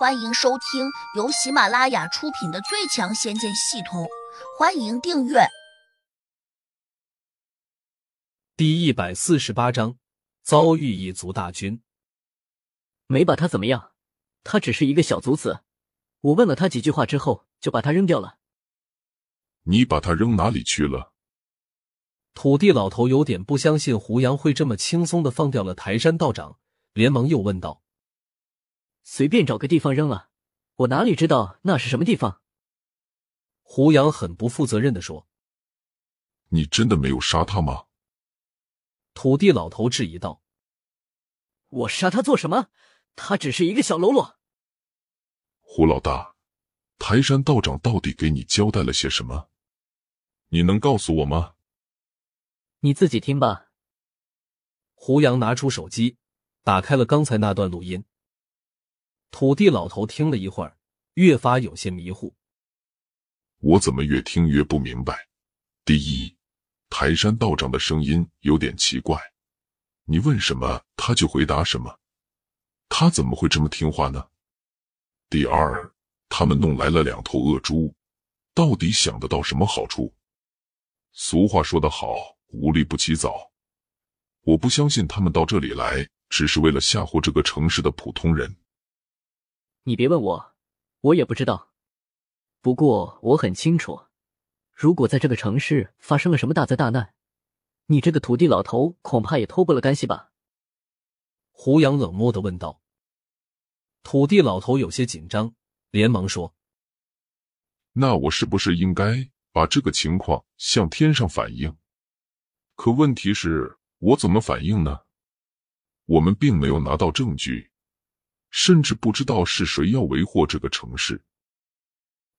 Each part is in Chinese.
欢迎收听由喜马拉雅出品的《最强仙剑系统》，欢迎订阅。第一百四十八章，遭遇一族大军。没把他怎么样，他只是一个小卒子。我问了他几句话之后，就把他扔掉了。你把他扔哪里去了？土地老头有点不相信胡杨会这么轻松的放掉了台山道长，连忙又问道。随便找个地方扔了，我哪里知道那是什么地方？胡杨很不负责任的说：“你真的没有杀他吗？”土地老头质疑道：“我杀他做什么？他只是一个小喽啰。”胡老大，台山道长到底给你交代了些什么？你能告诉我吗？你自己听吧。胡杨拿出手机，打开了刚才那段录音。土地老头听了一会儿，越发有些迷糊。我怎么越听越不明白？第一，台山道长的声音有点奇怪，你问什么他就回答什么，他怎么会这么听话呢？第二，他们弄来了两头恶猪，到底想得到什么好处？俗话说得好，无利不起早。我不相信他们到这里来只是为了吓唬这个城市的普通人。你别问我，我也不知道。不过我很清楚，如果在这个城市发生了什么大灾大难，你这个土地老头恐怕也脱不了干系吧？胡杨冷漠的问道。土地老头有些紧张，连忙说：“那我是不是应该把这个情况向天上反映？可问题是，我怎么反映呢？我们并没有拿到证据。”甚至不知道是谁要为祸这个城市。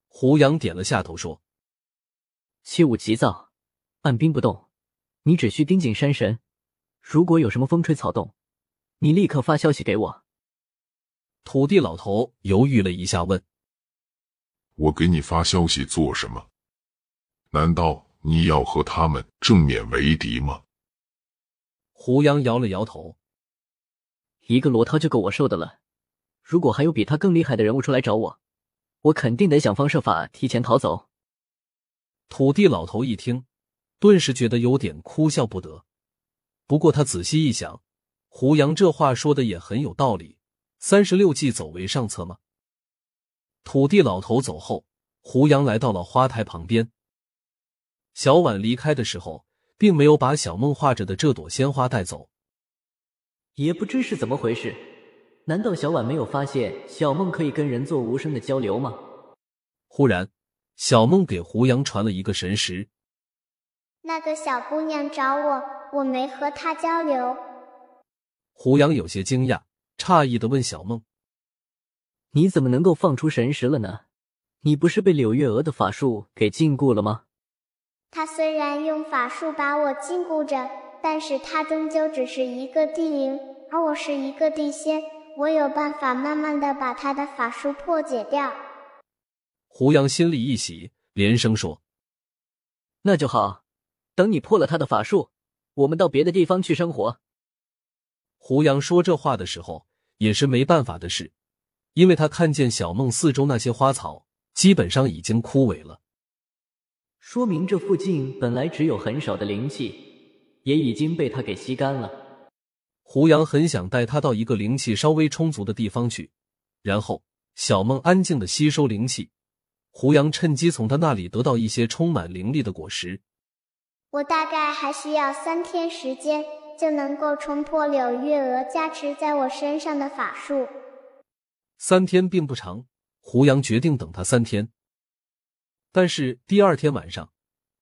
胡杨点了下头说：“切勿急躁，按兵不动。你只需盯紧山神，如果有什么风吹草动，你立刻发消息给我。”土地老头犹豫了一下，问：“我给你发消息做什么？难道你要和他们正面为敌吗？”胡杨摇了摇头：“一个罗涛就够我受的了。”如果还有比他更厉害的人物出来找我，我肯定得想方设法提前逃走。土地老头一听，顿时觉得有点哭笑不得。不过他仔细一想，胡杨这话说的也很有道理。三十六计，走为上策吗？土地老头走后，胡杨来到了花台旁边。小婉离开的时候，并没有把小梦画着的这朵鲜花带走，也不知是怎么回事。难道小婉没有发现小梦可以跟人做无声的交流吗？忽然，小梦给胡杨传了一个神识。那个小姑娘找我，我没和她交流。胡杨有些惊讶，诧异的问小梦：“你怎么能够放出神识了呢？你不是被柳月娥的法术给禁锢了吗？”她虽然用法术把我禁锢着，但是她终究只是一个地灵，而我是一个地仙。我有办法慢慢的把他的法术破解掉。胡杨心里一喜，连声说：“那就好，等你破了他的法术，我们到别的地方去生活。”胡杨说这话的时候也是没办法的事，因为他看见小梦四周那些花草基本上已经枯萎了，说明这附近本来只有很少的灵气，也已经被他给吸干了。胡杨很想带他到一个灵气稍微充足的地方去，然后小梦安静的吸收灵气。胡杨趁机从他那里得到一些充满灵力的果实。我大概还需要三天时间，就能够冲破柳月娥加持在我身上的法术。三天并不长，胡杨决定等他三天。但是第二天晚上，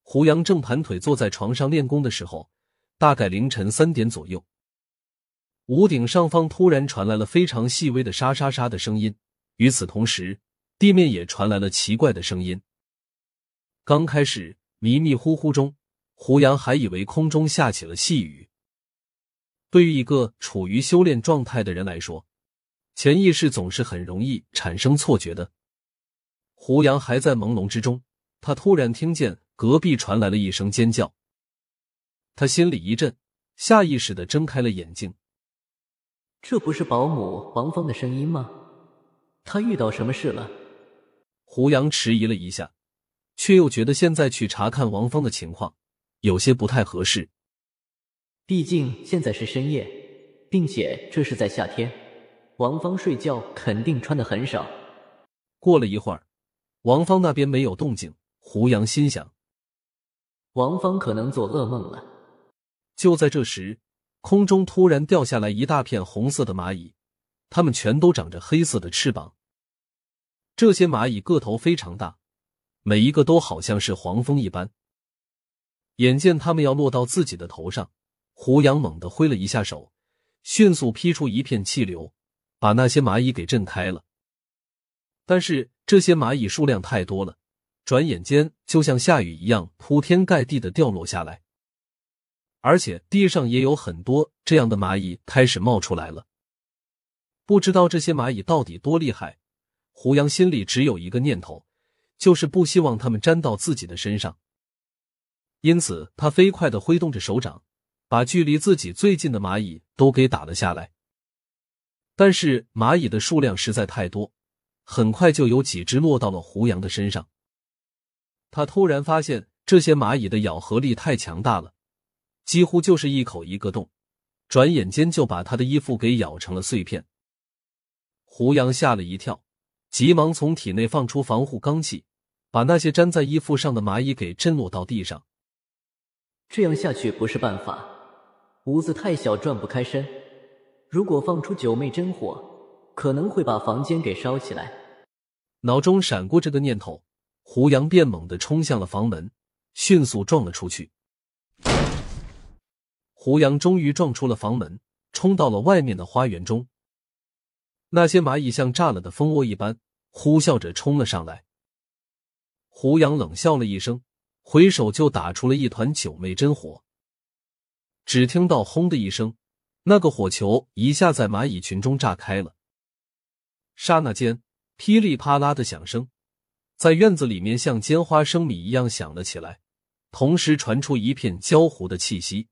胡杨正盘腿坐在床上练功的时候，大概凌晨三点左右。屋顶上方突然传来了非常细微的沙沙沙的声音，与此同时，地面也传来了奇怪的声音。刚开始迷迷糊糊中，胡杨还以为空中下起了细雨。对于一个处于修炼状态的人来说，潜意识总是很容易产生错觉的。胡杨还在朦胧之中，他突然听见隔壁传来了一声尖叫，他心里一震，下意识的睁开了眼睛。这不是保姆王芳的声音吗？她遇到什么事了？胡杨迟疑了一下，却又觉得现在去查看王芳的情况有些不太合适。毕竟现在是深夜，并且这是在夏天，王芳睡觉肯定穿的很少。过了一会儿，王芳那边没有动静，胡杨心想，王芳可能做噩梦了。就在这时，空中突然掉下来一大片红色的蚂蚁，它们全都长着黑色的翅膀。这些蚂蚁个头非常大，每一个都好像是黄蜂一般。眼见它们要落到自己的头上，胡杨猛地挥了一下手，迅速劈出一片气流，把那些蚂蚁给震开了。但是这些蚂蚁数量太多了，转眼间就像下雨一样铺天盖地的掉落下来。而且地上也有很多这样的蚂蚁开始冒出来了。不知道这些蚂蚁到底多厉害，胡杨心里只有一个念头，就是不希望它们粘到自己的身上。因此，他飞快的挥动着手掌，把距离自己最近的蚂蚁都给打了下来。但是蚂蚁的数量实在太多，很快就有几只落到了胡杨的身上。他突然发现，这些蚂蚁的咬合力太强大了。几乎就是一口一个洞，转眼间就把他的衣服给咬成了碎片。胡杨吓了一跳，急忙从体内放出防护罡气，把那些粘在衣服上的蚂蚁给震落到地上。这样下去不是办法，屋子太小，转不开身。如果放出九妹真火，可能会把房间给烧起来。脑中闪过这个念头，胡杨便猛地冲向了房门，迅速撞了出去。胡杨终于撞出了房门，冲到了外面的花园中。那些蚂蚁像炸了的蜂窝一般，呼啸着冲了上来。胡杨冷笑了一声，回手就打出了一团九妹真火。只听到“轰”的一声，那个火球一下在蚂蚁群中炸开了。刹那间，噼里啪啦的响声在院子里面像尖花生米一样响了起来，同时传出一片焦糊的气息。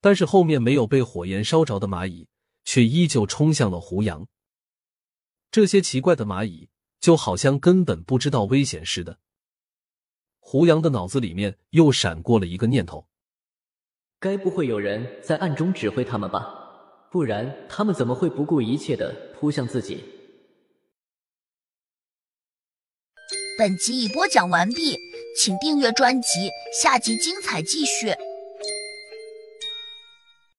但是后面没有被火焰烧着的蚂蚁，却依旧冲向了胡杨。这些奇怪的蚂蚁就好像根本不知道危险似的。胡杨的脑子里面又闪过了一个念头：该不会有人在暗中指挥他们吧？不然他们怎么会不顾一切的扑向自己？本集已播讲完毕，请订阅专辑，下集精彩继续。